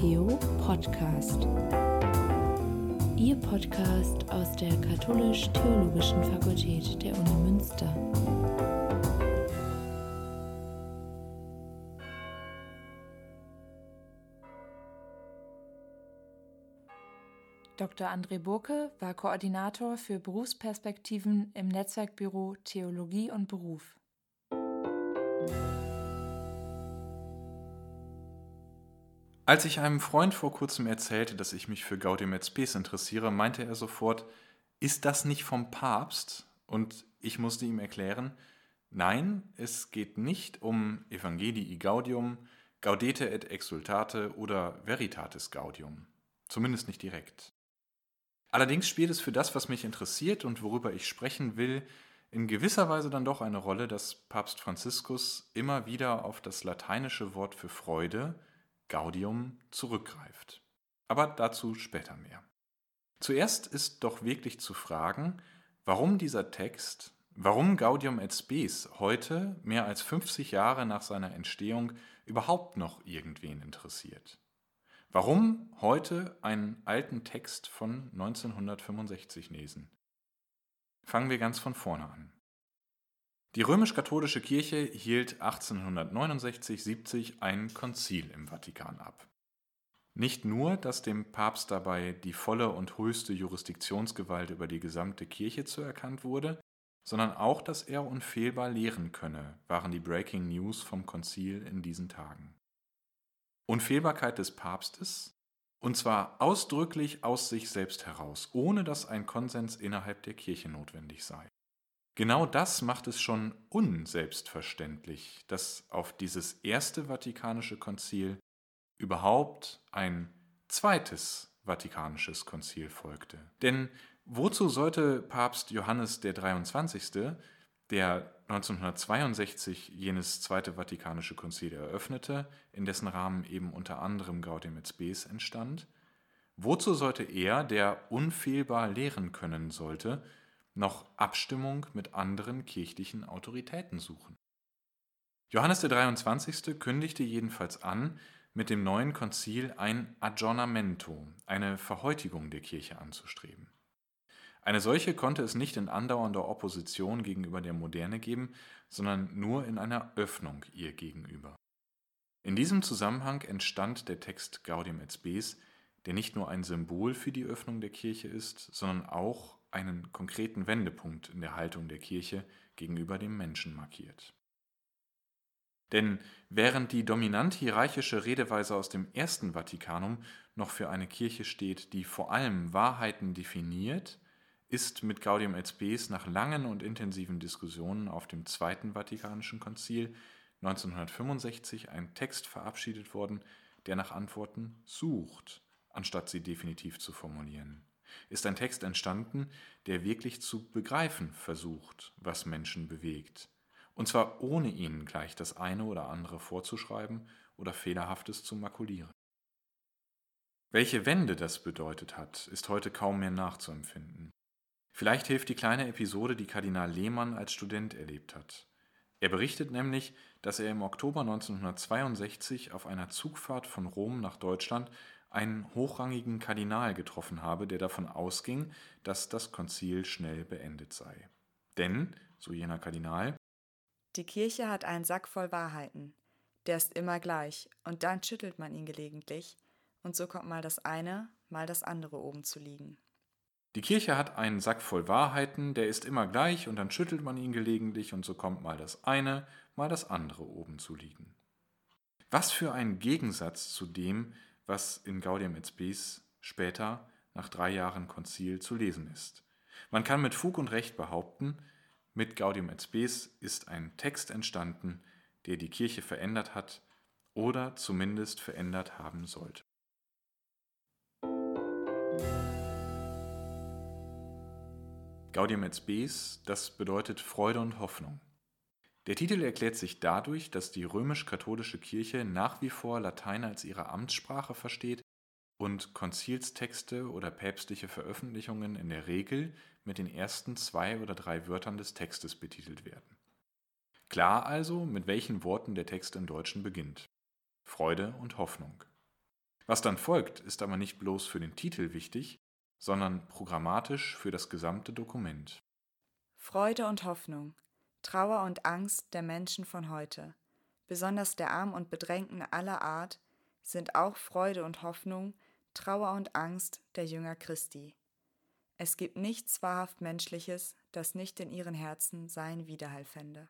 Theo Podcast. Ihr Podcast aus der Katholisch-Theologischen Fakultät der Uni Münster. Dr. André Burke war Koordinator für Berufsperspektiven im Netzwerkbüro Theologie und Beruf. Als ich einem Freund vor kurzem erzählte, dass ich mich für Gaudium et Spes interessiere, meinte er sofort, ist das nicht vom Papst? Und ich musste ihm erklären, nein, es geht nicht um Evangelii Gaudium, Gaudete et Exultate oder Veritatis Gaudium. Zumindest nicht direkt. Allerdings spielt es für das, was mich interessiert und worüber ich sprechen will, in gewisser Weise dann doch eine Rolle, dass Papst Franziskus immer wieder auf das lateinische Wort für Freude, Gaudium zurückgreift. Aber dazu später mehr. Zuerst ist doch wirklich zu fragen, warum dieser Text, warum Gaudium et Spes heute, mehr als 50 Jahre nach seiner Entstehung, überhaupt noch irgendwen interessiert. Warum heute einen alten Text von 1965 lesen? Fangen wir ganz von vorne an. Die römisch-katholische Kirche hielt 1869-70 ein Konzil im Vatikan ab. Nicht nur, dass dem Papst dabei die volle und höchste Jurisdiktionsgewalt über die gesamte Kirche zuerkannt wurde, sondern auch, dass er unfehlbar lehren könne, waren die Breaking News vom Konzil in diesen Tagen. Unfehlbarkeit des Papstes, und zwar ausdrücklich aus sich selbst heraus, ohne dass ein Konsens innerhalb der Kirche notwendig sei. Genau das macht es schon unselbstverständlich, dass auf dieses erste Vatikanische Konzil überhaupt ein zweites Vatikanisches Konzil folgte. Denn wozu sollte Papst Johannes der 23., der 1962 jenes zweite Vatikanische Konzil eröffnete, in dessen Rahmen eben unter anderem Gaudium et Spes entstand, wozu sollte er, der unfehlbar lehren können sollte, noch Abstimmung mit anderen kirchlichen Autoritäten suchen. Johannes der 23. kündigte jedenfalls an, mit dem neuen Konzil ein Aggiornamento, eine Verhäutigung der Kirche anzustreben. Eine solche konnte es nicht in andauernder Opposition gegenüber der Moderne geben, sondern nur in einer Öffnung ihr gegenüber. In diesem Zusammenhang entstand der Text Gaudium et Spes, der nicht nur ein Symbol für die Öffnung der Kirche ist, sondern auch einen konkreten Wendepunkt in der Haltung der Kirche gegenüber dem Menschen markiert. Denn während die dominant hierarchische Redeweise aus dem ersten Vatikanum noch für eine Kirche steht, die vor allem Wahrheiten definiert, ist mit Gaudium et Spes nach langen und intensiven Diskussionen auf dem Zweiten Vatikanischen Konzil 1965 ein Text verabschiedet worden, der nach Antworten sucht, anstatt sie definitiv zu formulieren ist ein Text entstanden, der wirklich zu begreifen versucht, was Menschen bewegt. Und zwar ohne ihnen gleich das eine oder andere vorzuschreiben oder Fehlerhaftes zu makulieren. Welche Wende das bedeutet hat, ist heute kaum mehr nachzuempfinden. Vielleicht hilft die kleine Episode, die Kardinal Lehmann als Student erlebt hat. Er berichtet nämlich, dass er im Oktober 1962 auf einer Zugfahrt von Rom nach Deutschland einen hochrangigen Kardinal getroffen habe, der davon ausging, dass das Konzil schnell beendet sei. Denn, so jener Kardinal, die Kirche hat einen Sack voll Wahrheiten, der ist immer gleich, und dann schüttelt man ihn gelegentlich, und so kommt mal das eine, mal das andere oben zu liegen. Die Kirche hat einen Sack voll Wahrheiten, der ist immer gleich, und dann schüttelt man ihn gelegentlich, und so kommt mal das eine, mal das andere oben zu liegen. Was für ein Gegensatz zu dem, was in Gaudium et Spes später nach drei Jahren Konzil zu lesen ist. Man kann mit Fug und Recht behaupten, mit Gaudium et Spes ist ein Text entstanden, der die Kirche verändert hat oder zumindest verändert haben sollte. Gaudium et Spes, das bedeutet Freude und Hoffnung. Der Titel erklärt sich dadurch, dass die römisch-katholische Kirche nach wie vor Latein als ihre Amtssprache versteht und Konzilstexte oder päpstliche Veröffentlichungen in der Regel mit den ersten zwei oder drei Wörtern des Textes betitelt werden. Klar also, mit welchen Worten der Text im Deutschen beginnt. Freude und Hoffnung. Was dann folgt, ist aber nicht bloß für den Titel wichtig, sondern programmatisch für das gesamte Dokument. Freude und Hoffnung, Trauer und Angst der Menschen von heute, besonders der Armen und Bedrängten aller Art, sind auch Freude und Hoffnung, Trauer und Angst der Jünger Christi. Es gibt nichts wahrhaft Menschliches, das nicht in ihren Herzen seinen Widerhall fände.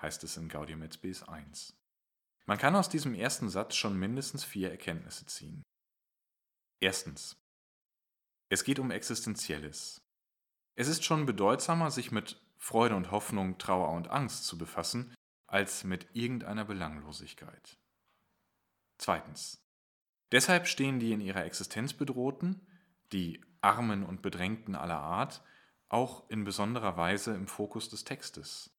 Heißt es in Gaudium et Spes 1. Man kann aus diesem ersten Satz schon mindestens vier Erkenntnisse ziehen. Erstens. Es geht um Existenzielles. Es ist schon bedeutsamer, sich mit Freude und Hoffnung, Trauer und Angst zu befassen, als mit irgendeiner Belanglosigkeit. Zweitens. Deshalb stehen die in ihrer Existenz bedrohten, die Armen und Bedrängten aller Art, auch in besonderer Weise im Fokus des Textes.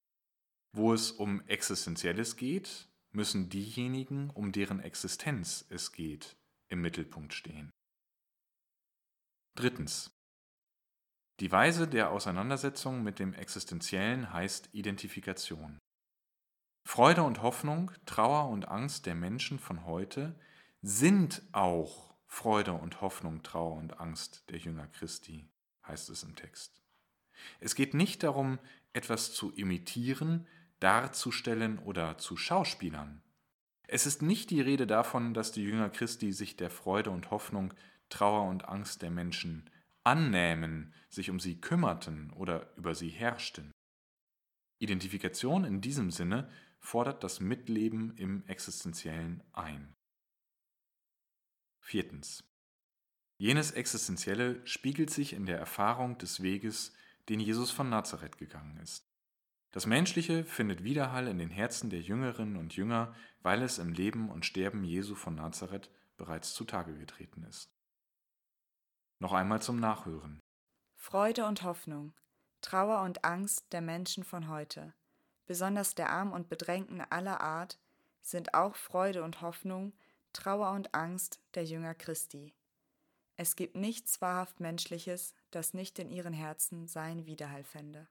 Wo es um Existenzielles geht, müssen diejenigen, um deren Existenz es geht, im Mittelpunkt stehen. Drittens. Die Weise der Auseinandersetzung mit dem Existenziellen heißt Identifikation. Freude und Hoffnung, Trauer und Angst der Menschen von heute sind auch Freude und Hoffnung, Trauer und Angst der Jünger Christi, heißt es im Text. Es geht nicht darum, etwas zu imitieren, darzustellen oder zu schauspielern. Es ist nicht die Rede davon, dass die Jünger Christi sich der Freude und Hoffnung, Trauer und Angst der Menschen annähmen, sich um sie kümmerten oder über sie herrschten. Identifikation in diesem Sinne fordert das Mitleben im Existenziellen ein. Viertens. Jenes Existenzielle spiegelt sich in der Erfahrung des Weges, den Jesus von Nazareth gegangen ist. Das Menschliche findet Widerhall in den Herzen der Jüngerinnen und Jünger, weil es im Leben und Sterben Jesu von Nazareth bereits zutage getreten ist. Noch einmal zum Nachhören. Freude und Hoffnung, Trauer und Angst der Menschen von heute, besonders der Armen und Bedrängten aller Art, sind auch Freude und Hoffnung, Trauer und Angst der Jünger Christi. Es gibt nichts wahrhaft Menschliches, das nicht in ihren Herzen seinen Widerhall fände.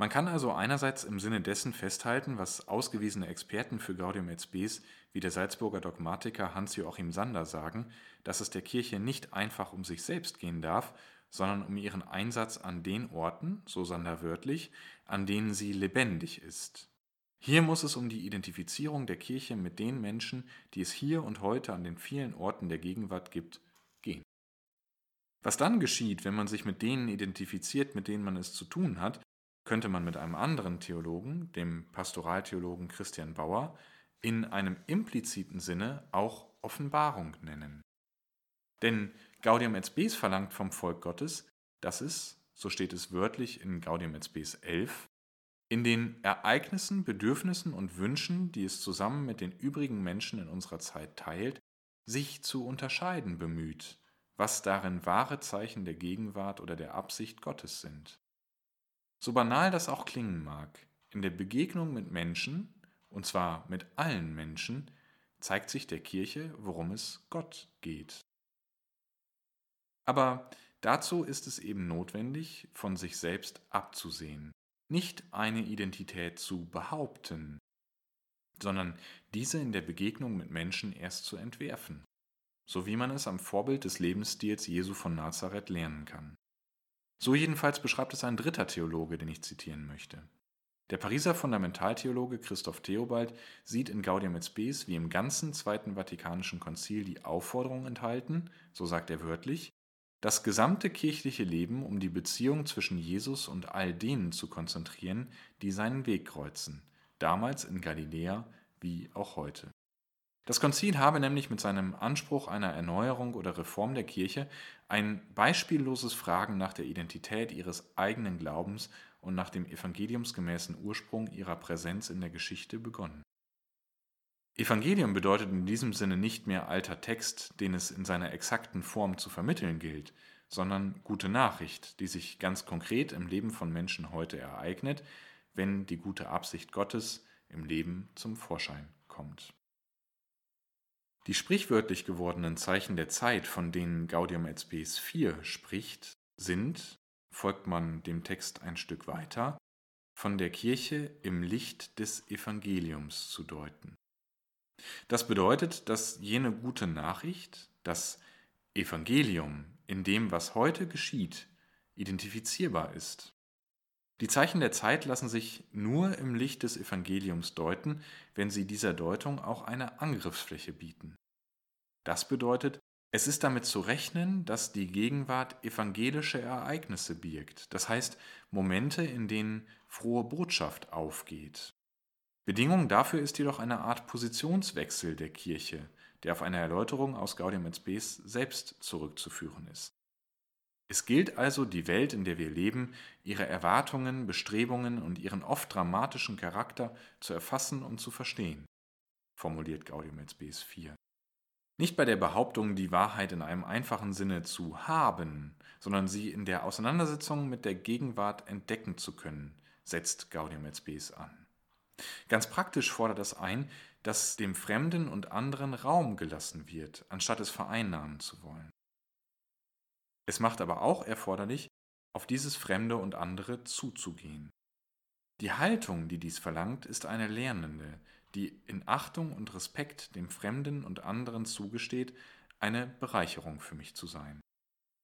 Man kann also einerseits im Sinne dessen festhalten, was ausgewiesene Experten für Gaudium et Spes wie der Salzburger Dogmatiker Hans-Joachim Sander sagen, dass es der Kirche nicht einfach um sich selbst gehen darf, sondern um ihren Einsatz an den Orten, so Sander wörtlich, an denen sie lebendig ist. Hier muss es um die Identifizierung der Kirche mit den Menschen, die es hier und heute an den vielen Orten der Gegenwart gibt, gehen. Was dann geschieht, wenn man sich mit denen identifiziert, mit denen man es zu tun hat, könnte man mit einem anderen Theologen, dem Pastoraltheologen Christian Bauer, in einem impliziten Sinne auch Offenbarung nennen. Denn Gaudium et Spes verlangt vom Volk Gottes, dass es, so steht es wörtlich in Gaudium et Spes 11, in den Ereignissen, Bedürfnissen und Wünschen, die es zusammen mit den übrigen Menschen in unserer Zeit teilt, sich zu unterscheiden bemüht, was darin wahre Zeichen der Gegenwart oder der Absicht Gottes sind. So banal das auch klingen mag, in der Begegnung mit Menschen, und zwar mit allen Menschen, zeigt sich der Kirche, worum es Gott geht. Aber dazu ist es eben notwendig, von sich selbst abzusehen, nicht eine Identität zu behaupten, sondern diese in der Begegnung mit Menschen erst zu entwerfen, so wie man es am Vorbild des Lebensstils Jesu von Nazareth lernen kann. So jedenfalls beschreibt es ein dritter Theologe, den ich zitieren möchte. Der Pariser Fundamentaltheologe Christoph Theobald sieht in Gaudium et Spes wie im ganzen Zweiten Vatikanischen Konzil die Aufforderung enthalten, so sagt er wörtlich, das gesamte kirchliche Leben um die Beziehung zwischen Jesus und all denen zu konzentrieren, die seinen Weg kreuzen, damals in Galiläa wie auch heute. Das Konzil habe nämlich mit seinem Anspruch einer Erneuerung oder Reform der Kirche ein beispielloses Fragen nach der Identität ihres eigenen Glaubens und nach dem evangeliumsgemäßen Ursprung ihrer Präsenz in der Geschichte begonnen. Evangelium bedeutet in diesem Sinne nicht mehr alter Text, den es in seiner exakten Form zu vermitteln gilt, sondern gute Nachricht, die sich ganz konkret im Leben von Menschen heute ereignet, wenn die gute Absicht Gottes im Leben zum Vorschein kommt. Die sprichwörtlich gewordenen Zeichen der Zeit, von denen Gaudium et Spes 4 spricht, sind, folgt man dem Text ein Stück weiter, von der Kirche im Licht des Evangeliums zu deuten. Das bedeutet, dass jene gute Nachricht, das Evangelium in dem, was heute geschieht, identifizierbar ist. Die Zeichen der Zeit lassen sich nur im Licht des Evangeliums deuten, wenn sie dieser Deutung auch eine Angriffsfläche bieten. Das bedeutet, es ist damit zu rechnen, dass die Gegenwart evangelische Ereignisse birgt, das heißt Momente, in denen frohe Botschaft aufgeht. Bedingung dafür ist jedoch eine Art Positionswechsel der Kirche, der auf eine Erläuterung aus Gaudium et Spes selbst zurückzuführen ist. Es gilt also, die Welt, in der wir leben, ihre Erwartungen, Bestrebungen und ihren oft dramatischen Charakter zu erfassen und zu verstehen, formuliert Gaudium et Spes 4. Nicht bei der Behauptung, die Wahrheit in einem einfachen Sinne zu haben, sondern sie in der Auseinandersetzung mit der Gegenwart entdecken zu können, setzt Gaudium et Spes an. Ganz praktisch fordert das ein, dass dem Fremden und anderen Raum gelassen wird, anstatt es vereinnahmen zu wollen. Es macht aber auch erforderlich, auf dieses Fremde und andere zuzugehen. Die Haltung, die dies verlangt, ist eine lernende, die in Achtung und Respekt dem Fremden und anderen zugesteht, eine Bereicherung für mich zu sein.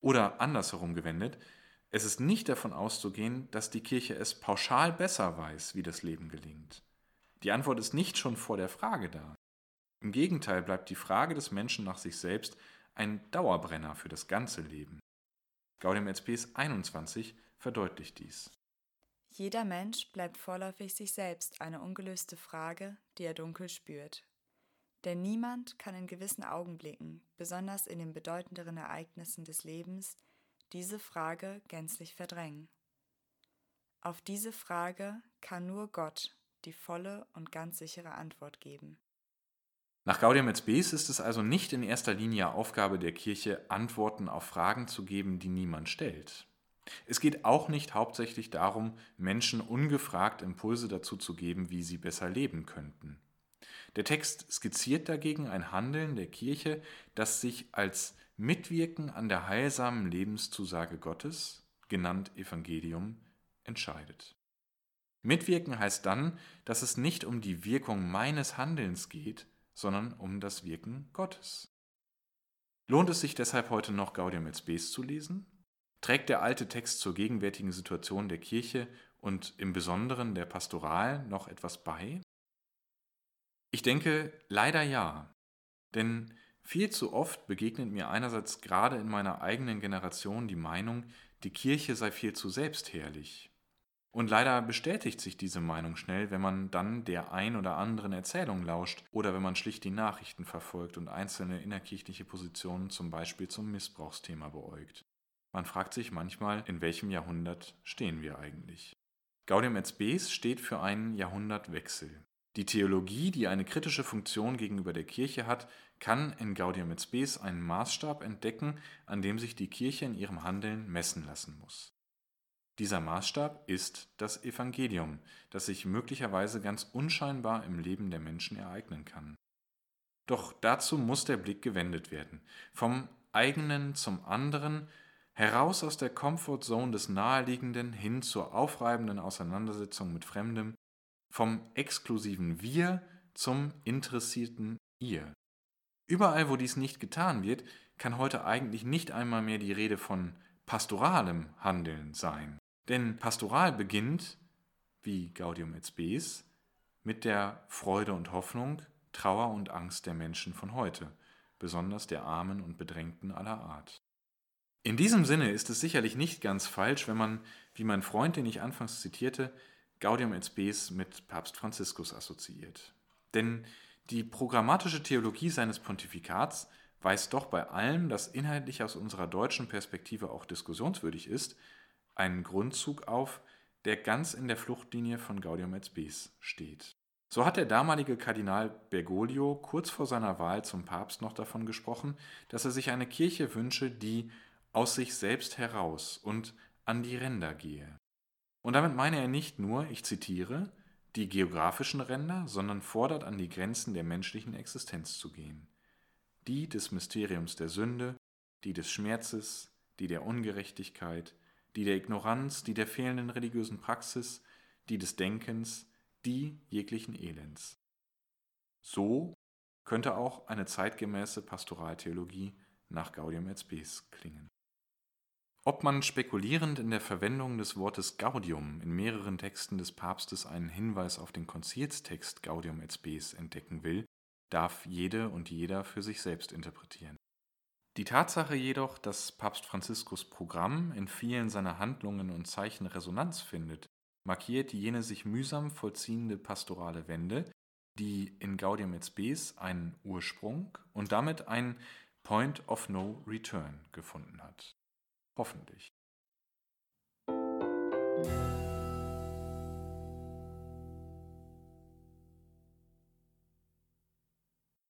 Oder andersherum gewendet, es ist nicht davon auszugehen, dass die Kirche es pauschal besser weiß, wie das Leben gelingt. Die Antwort ist nicht schon vor der Frage da. Im Gegenteil bleibt die Frage des Menschen nach sich selbst ein Dauerbrenner für das ganze Leben. Gaudium et Spes 21 verdeutlicht dies. Jeder Mensch bleibt vorläufig sich selbst eine ungelöste Frage, die er dunkel spürt. Denn niemand kann in gewissen Augenblicken, besonders in den bedeutenderen Ereignissen des Lebens, diese Frage gänzlich verdrängen. Auf diese Frage kann nur Gott die volle und ganz sichere Antwort geben. Nach Gaudium et Spes ist es also nicht in erster Linie Aufgabe der Kirche, Antworten auf Fragen zu geben, die niemand stellt. Es geht auch nicht hauptsächlich darum, Menschen ungefragt Impulse dazu zu geben, wie sie besser leben könnten. Der Text skizziert dagegen ein Handeln der Kirche, das sich als Mitwirken an der heilsamen Lebenszusage Gottes, genannt Evangelium, entscheidet. Mitwirken heißt dann, dass es nicht um die Wirkung meines Handelns geht, sondern um das Wirken Gottes. Lohnt es sich deshalb heute noch Gaudium et Spes zu lesen? Trägt der alte Text zur gegenwärtigen Situation der Kirche und im Besonderen der Pastoral noch etwas bei? Ich denke, leider ja. Denn viel zu oft begegnet mir einerseits gerade in meiner eigenen Generation die Meinung, die Kirche sei viel zu selbstherrlich und leider bestätigt sich diese Meinung schnell, wenn man dann der ein oder anderen Erzählung lauscht oder wenn man schlicht die Nachrichten verfolgt und einzelne innerkirchliche Positionen zum Beispiel zum Missbrauchsthema beäugt. Man fragt sich manchmal, in welchem Jahrhundert stehen wir eigentlich? Gaudium et Spes steht für einen Jahrhundertwechsel. Die Theologie, die eine kritische Funktion gegenüber der Kirche hat, kann in Gaudium et Spes einen Maßstab entdecken, an dem sich die Kirche in ihrem Handeln messen lassen muss. Dieser Maßstab ist das Evangelium, das sich möglicherweise ganz unscheinbar im Leben der Menschen ereignen kann. Doch dazu muss der Blick gewendet werden, vom eigenen zum anderen, heraus aus der Comfortzone des Naheliegenden hin zur aufreibenden Auseinandersetzung mit Fremdem, vom exklusiven Wir zum interessierten Ihr. Überall, wo dies nicht getan wird, kann heute eigentlich nicht einmal mehr die Rede von pastoralem Handeln sein. Denn Pastoral beginnt, wie Gaudium et Spes, mit der Freude und Hoffnung, Trauer und Angst der Menschen von heute, besonders der Armen und Bedrängten aller Art. In diesem Sinne ist es sicherlich nicht ganz falsch, wenn man, wie mein Freund, den ich anfangs zitierte, Gaudium et Spes mit Papst Franziskus assoziiert. Denn die programmatische Theologie seines Pontifikats weist doch bei allem, das inhaltlich aus unserer deutschen Perspektive auch diskussionswürdig ist, einen Grundzug auf, der ganz in der Fluchtlinie von Gaudium et Spes steht. So hat der damalige Kardinal Bergoglio kurz vor seiner Wahl zum Papst noch davon gesprochen, dass er sich eine Kirche wünsche, die aus sich selbst heraus und an die Ränder gehe. Und damit meine er nicht nur, ich zitiere, die geografischen Ränder, sondern fordert an die Grenzen der menschlichen Existenz zu gehen. Die des Mysteriums der Sünde, die des Schmerzes, die der Ungerechtigkeit, die der Ignoranz, die der fehlenden religiösen Praxis, die des Denkens, die jeglichen Elends. So könnte auch eine zeitgemäße Pastoraltheologie nach Gaudium et Spes klingen. Ob man spekulierend in der Verwendung des Wortes Gaudium in mehreren Texten des Papstes einen Hinweis auf den Konzilstext Gaudium et Spes entdecken will, darf jede und jeder für sich selbst interpretieren. Die Tatsache jedoch, dass Papst Franziskus Programm in vielen seiner Handlungen und Zeichen Resonanz findet, markiert jene sich mühsam vollziehende pastorale Wende, die in Gaudium et Spes einen Ursprung und damit ein Point of No Return gefunden hat. Hoffentlich.